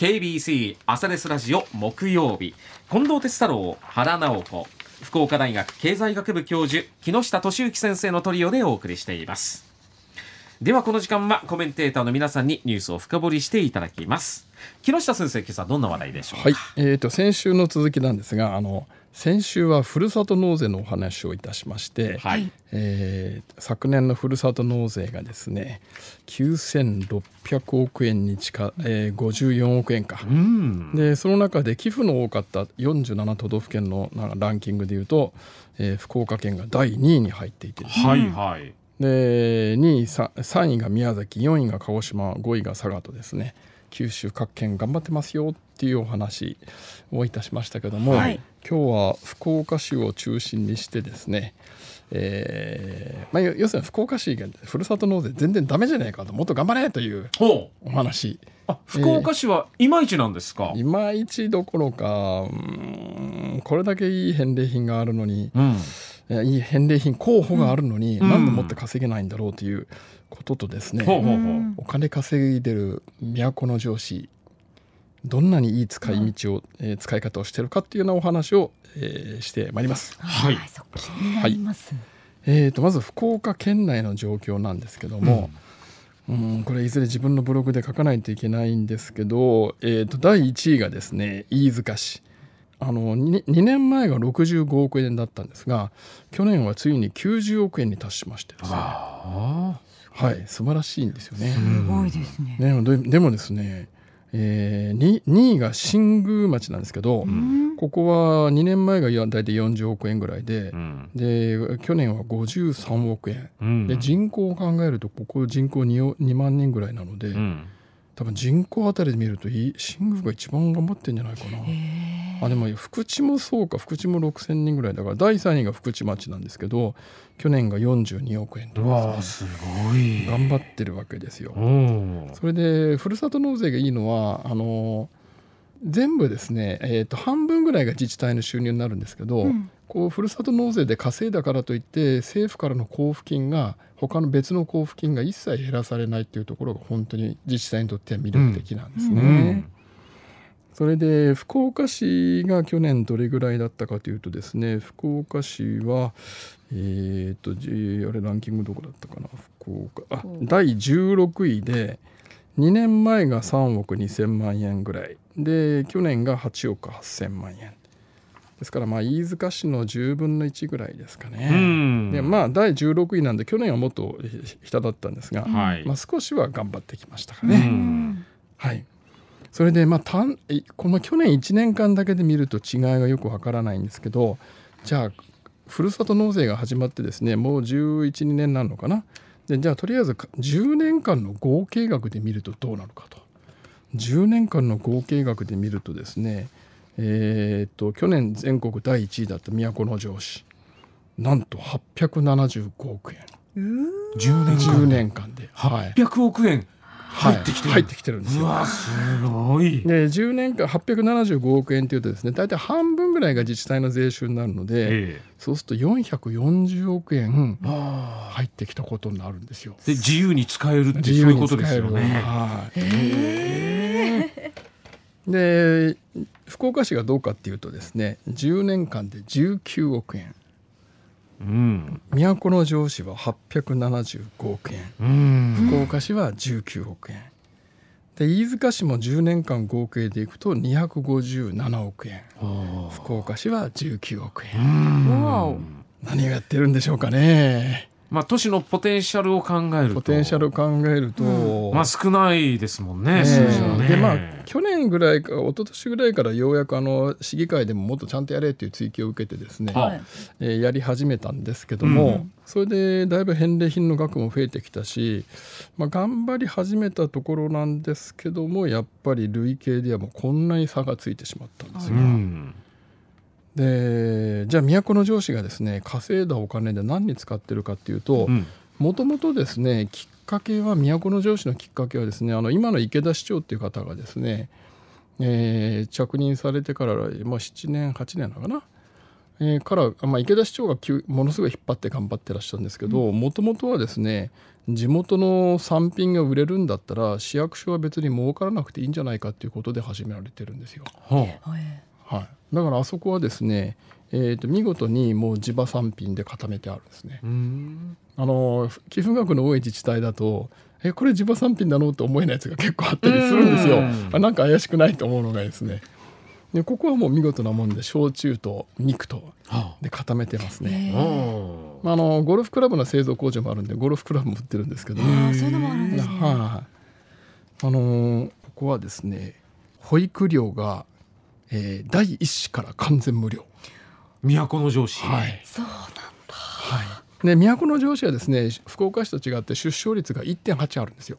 KBC 朝ですラジオ木曜日。近藤哲太郎原直子。福岡大学経済学部教授木下俊之先生のトリオでお送りしています。ではこの時間はコメンテーターの皆さんにニュースを深掘りしていただきます。木下先生今朝どんな話題でしょうはい、えーと、先週の続きなんですがあの先週はふるさと納税のお話をいたしまして、はい。えー、昨年のふるさと納税がですね9600億円に近、えー、54億円か、うん、でその中で寄付の多かった47都道府県のランキングでいうと、えー、福岡県が第2位に入っていて、はいはい。で2位 3, 3位が宮崎4位が鹿児島5位が佐賀とですね九州各県頑張ってますよっていうお話をいたしましたけども、はい、今日は福岡市を中心にしてですね、えーまあ、要するに福岡市がふるさと納税全然ダメじゃないかともっと頑張れというお話。福岡市はいまいちなんですか、えー、いまいちどころかうんこれだけいい返礼品があるのに、うんいい返礼品候補があるのに、何でもって稼げないんだろうということとですね、お金稼いでる都城市どんなにいい使い道を、えー、使い方をしているかっていうようなお話を、えー、してまいります。はい、はい、えーと、まず福岡県内の状況なんですけども、うん、うんこれいずれ自分のブログで書かないといけないんですけど、えーと第1位がですね飯塚市。あの 2, 2年前が65億円だったんですが去年はついに90億円に達しましてですね。はい素晴らしいんですよね。すごいですね。ねででもですね、えー、2, 2位が新宮町なんですけど、うん、ここは2年前が大体40億円ぐらいでうん、で去年は53億円、うん、で人口を考えるとここ人口 2, 2万人ぐらいなので。多分人口あたりで見ると新宮が一番頑張ってんじゃないかな。あでも福知もそうか福知も6,000人ぐらいだから第3位が福知町なんですけど去年が42億円とか、ね、すごい。頑張ってるわけですよ。それでふるさと納税がいいのはあの全部ですね、えー、と半分ぐらいが自治体の収入になるんですけど、うん、こうふるさと納税で稼いだからといって政府からの交付金が他の別の交付金が一切減らされないっていうところが本当に自治体にとっては魅力的なんですね。うんうんそれで福岡市が去年どれぐらいだったかというとですね福岡市はえー、っとあれランキングどこだったかな？福岡あ第16位で2年前が3億2,000万円ぐらい。で去年が8億8,000万円。ですからまあ飯塚市の10分の1ぐらいですかね。でまあ第16位なんで去年はもっと下だったんですが、はい、まあ、少しは頑張ってきましたかね。はい、それでまあたんこの去年1年間だけで見ると違いがよくわからないんですけどじゃあふるさと納税が始まってですねもう1112年になるのかな？でじゃあとりあえず10年間の合計額で見るとどうなるかと。10年間の合計額で見るとですねえー、っと去年全国第1位だった都城市なんと875億円。10年間 ,10 年間で。800億円、入ってきてる、入ってきてるんですよ。すごい。で10年間875億円というとですね大体半分ぐらいが自治体の税収になるので、ええ、そうすると440億円入ってきたことになるんですよ。で自由に使えるってそういうことですよね。はい、で福岡市がどうかっていうとですね10年間で19億円。うん、都城市は875億円、うん、福岡市は19億円。で飯塚市も10年間合計でいくと257億円。福岡市は19億円。何がやってるんでしょうかねまあ、都市のポテンシャルを考えると。ポテンシャルを考えると、うん、まあ、少ないですもんね、数字はね。でまあ去年ぐらいか一昨年ぐらいからようやくあの市議会でももっとちゃんとやれっていう追及を受けてですね、はい、えー、やり始めたんですけども、うん、それでだいぶ返礼品の額も増えてきたし、まあ、頑張り始めたところなんですけどもやっぱり累計ではもうこんなに差がついてしまったんですが。うんでじゃあ都城市がですね稼いだお金で何に使ってるかっていうともともとですねきっかけは都城市のきっかけはですねあの今の池田市長っていう方がですね、えー、着任されてから、まあ、7年8年なのかな、えー、から、まあ、池田市長がものすごい引っ張って頑張ってらっしゃるんですけどもともとはですね地元の産品が売れるんだったら市役所は別に儲からなくていいんじゃないかっていうことで始められてるんですよ。ははい、だからあそこはですね、えー、と見事にもう地場産品で固めてあるんですね。あ。の寄付額の多い自治体だとえこれ地場産品なのと思えないやつが結構あったりするんですよ。うん。あなんか怪しくないと思うのがですね。でここはもう見事なもんで焼酎と肉とはで固めてますね。まあ、あのゴルフクラブの製造工場もあるんでゴルフクラブも売ってるんですけど、あーそういうのもあるんですね。はい、あのーここはですね保育料が、えー第一子から完全無料。都城市。はいそうなんだ。はい、で都城市はですね福岡市と違って出生率が1.8あるんですよ。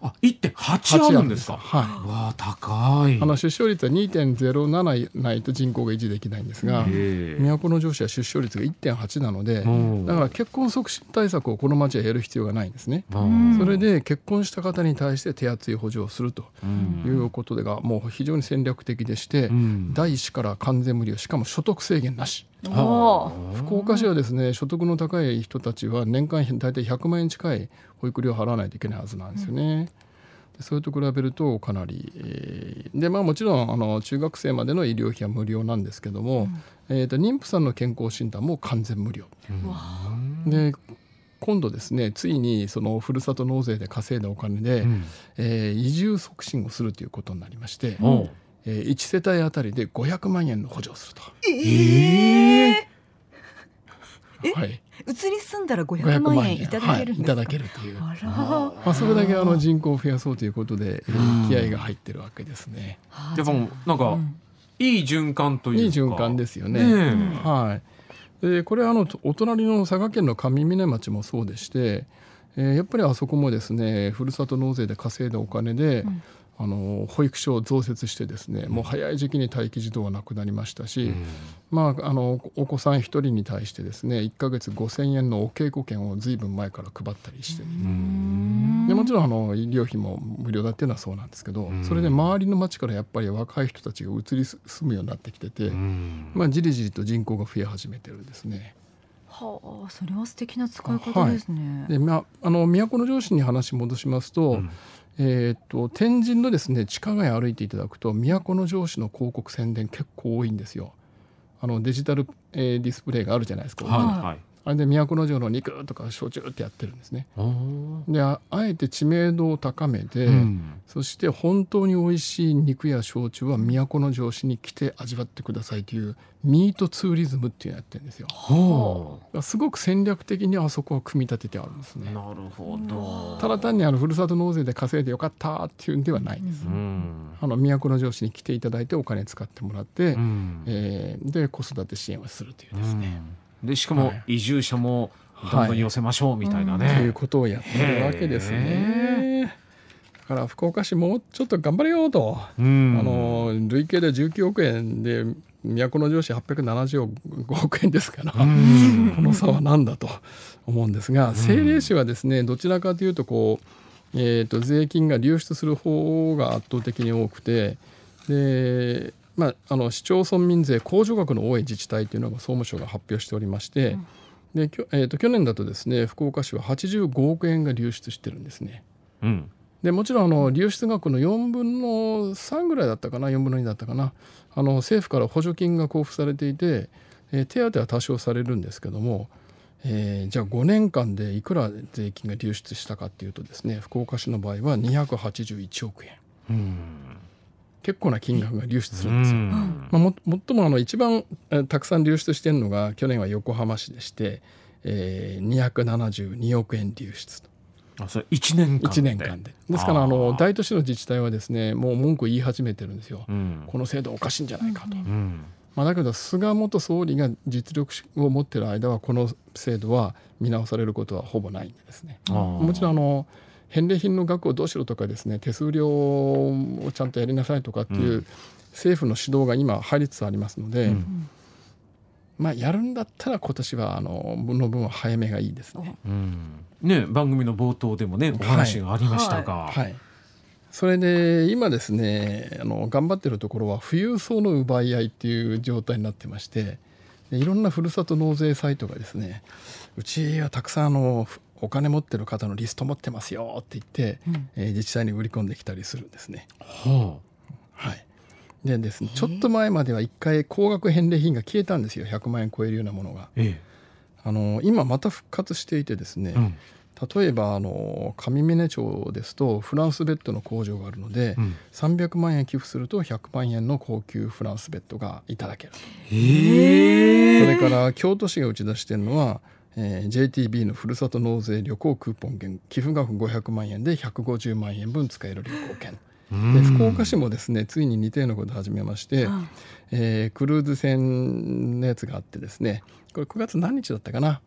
あ、一点八あるんですか？はいわあ、高い。あの出生率は2.07ないと人口が維持できないんですが都城市は出生率が1.8なのでうんだから結婚促進対策をこの町はやる必要がないんですね。うんそれで結婚した方に対して手厚い補助をするとうんいうことでがもう非常に戦略的でして、うん第一子から完全無料しかも所得制限なし。福岡市はですね所得の高い人たちは年間大体100万円近い保育料を払わないといけないはずなんですよね。でそれと比べるとかなり、えーでまあもちろんあの中学生までの医療費は無料なんですけども、えー、と妊婦さんの健康診断も完全無料。うん。で今度ですねついにそのふるさと納税で稼いだお金で、うん。えー移住促進をするということになりまして、おうえー、1世帯あたりで500万円の補助をすると。ええ。え？はい、移り住んだら500万円いただけるんですか？はい、いただけるという。あら。まあ、それだけあの人口を増やそうということで、気合が入ってるわけですね。あやっぱもうなんかうんいい循環というか。いい循環ですよね。ねえはい。でこれあのお隣の佐賀県の上峰町もそうでして、えーやっぱりあそこもですねふるさと納税で稼いだお金で、んあの保育所を増設してですねもう早い時期に待機児童はなくなりましたし、まあ、あのお子さん1人に対してですね1ヶ月5,000円のお稽古券をずいぶん前から配ったりして、うん。でもちろんあの医療費も無料だっていうのはそうなんですけど、ん。それで周りの町からやっぱり若い人たちが移り住むようになってきてて、うん。まあ、じりじりと人口が増え始めてるんですね。はあ、それは素敵な使い方ですね。で、まあ、あの都城市に話戻しますと,、うんえーっと天神のですね地下街歩いていただくと都城市の広告宣伝結構多いんですよ。あのデジタル、えーディスプレイがあるじゃないですか。はいはい。あれで都城の肉とか焼酎ってやってるんですね。でああえて知名度を高めて、うんそして本当に美味しい肉や焼酎は都城市に来て味わってくださいというミートツーリズムっていうのをやってるんですよ。だかほらすごく戦略的にあそこは組み立ててあるんですね。うなるほど。ただ単にあのふるさと納税で稼いでよかったっていうんではないです。うんあの都城市に来ていただいてお金使ってもらって、うんえーで子育て支援をするというですね、でしかもはい。移住者もどんどん寄せましょうみたいなというね。ことをやってるわけですね。だから福岡市もうちょっと頑張れよと。うん。あの累計で19億円で都城市875億円ですから、うん。この差は何だと思うんですが政令市はですねどちらかというとこう、えー、と税金が流出する方が圧倒的に多くてで、まあ、あの市町村民税控除額の多い自治体というのが総務省が発表しておりまして、できょえー、と去年だとですね福岡市は85億円が流出してるんですね。うん。でもちろんあの流出額の4分の3ぐらいだったかな4分の2だったかな。あの政府から補助金が交付されていて、えー手当は多少されるんですけども、えーじゃあ5年間でいくら税金が流出したかっていうとですね福岡市の場合は281億円。うん結構な金額が流出すうるんですよ。ん。まあ、も最もあの一番えーたくさん流出しているのが去年は横浜市でして、えー、272億円流出と。あそれ一年間で。1年間で。ですからあの大都市の自治体はですねもう文句言い始めてるんですよ、うん。この制度おかしいんじゃないかと、うん。まあ、だけど菅元総理が実力を持ってる間はこの制度は見直されることはほぼないんですね。もちろんあの返礼品の額をどうしろとかですね手数料をちゃんとやりなさいとかっていうう政府の指導が今入りつつありますので、うん。まあやるんだったら今年はあのの分は早めがいいですね。うん。ね番組の冒頭でもねお話がありましたが、はい、それで今ですねあの頑張ってるところは富裕層の奪い合いっていう状態になってましてでいろんなふるさと納税サイトがですねうちはたくさんあのふお金持ってる方のリスト持ってますよって言って、うん。えー自治体に売り込んできたりするんですね。ははい。でですね、ちょっと前までは一回高額返礼品が消えたんですよ。100万円超えるようなものが。えあの今また復活していてですね、えうん。例えばあの上峰町ですとフランスベッドの工場があるので、うん。300万円寄付すると100万円の高級フランスベッドがいただけるえ。それから京都市が打ち出しているのは、えー JTB のふるさと納税旅行クーポン券寄付額500万円で150万円分使える旅行券。で福岡市もですねついに似たようなことを始めまして、あえークルーズ船のやつがあってですねこれ9月何日だったかな、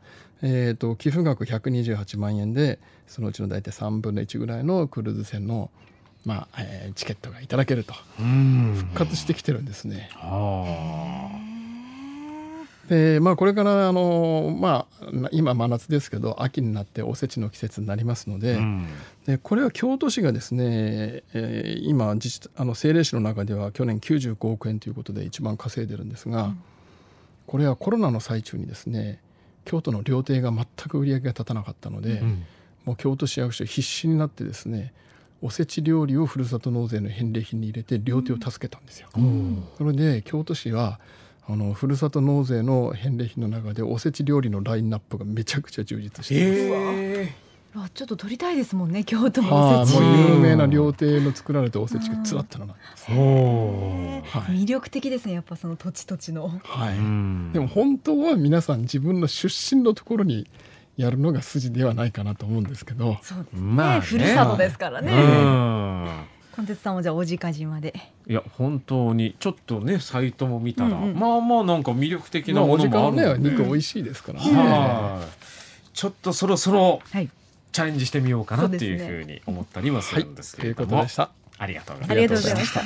えー、と寄付額128万円でそのうちの大体3分の1ぐらいのクルーズ船の、まあえーチケットがいただけると。うん。復活してきてるんですね。はでまあ、これからあの、まあ、今真夏ですけど秋になっておせちの季節になりますのあで,、うん。でこれは京都市がですね、えー今自治あの政令市の中では去年95億円ということで一番稼いでるんですが、これはコロナの最中にですね京都の料亭が全く売り上げが立たなかったので、うん。もう京都市役所必死になってですねおせち料理をふるさと納税の返礼品に入れて料亭を助けたんですよ。それで京都市はあのふるさと納税の返礼品の中でおせち料理のラインナップがめちゃくちゃ充実しています。えあちょっと取りたいですもんね京都はあ、のおせち、もう有名な料亭の作られたおせちがつらったのなんです。はい。魅力的ですねやっぱその土地土地の。はい。うん。でも本当は皆さん自分の出身のところにやるのが筋ではないかなと思うんですけど、そうですね,、まあね。ふるさとですからね、うんコンテンツさんもじゃあおじか島で。いや本当に。ちょっとねサイトも見たら、うんうん。まあまあなんか魅力的まあ、なものお時間はもあるので、ね肉美味しいですから。ね。はい。ちょっとそろそろはい。チャレンジしてみようかなっていうふうに思ったりもすはいるんですけというれども、ことでした。ありがとうございありがとうございました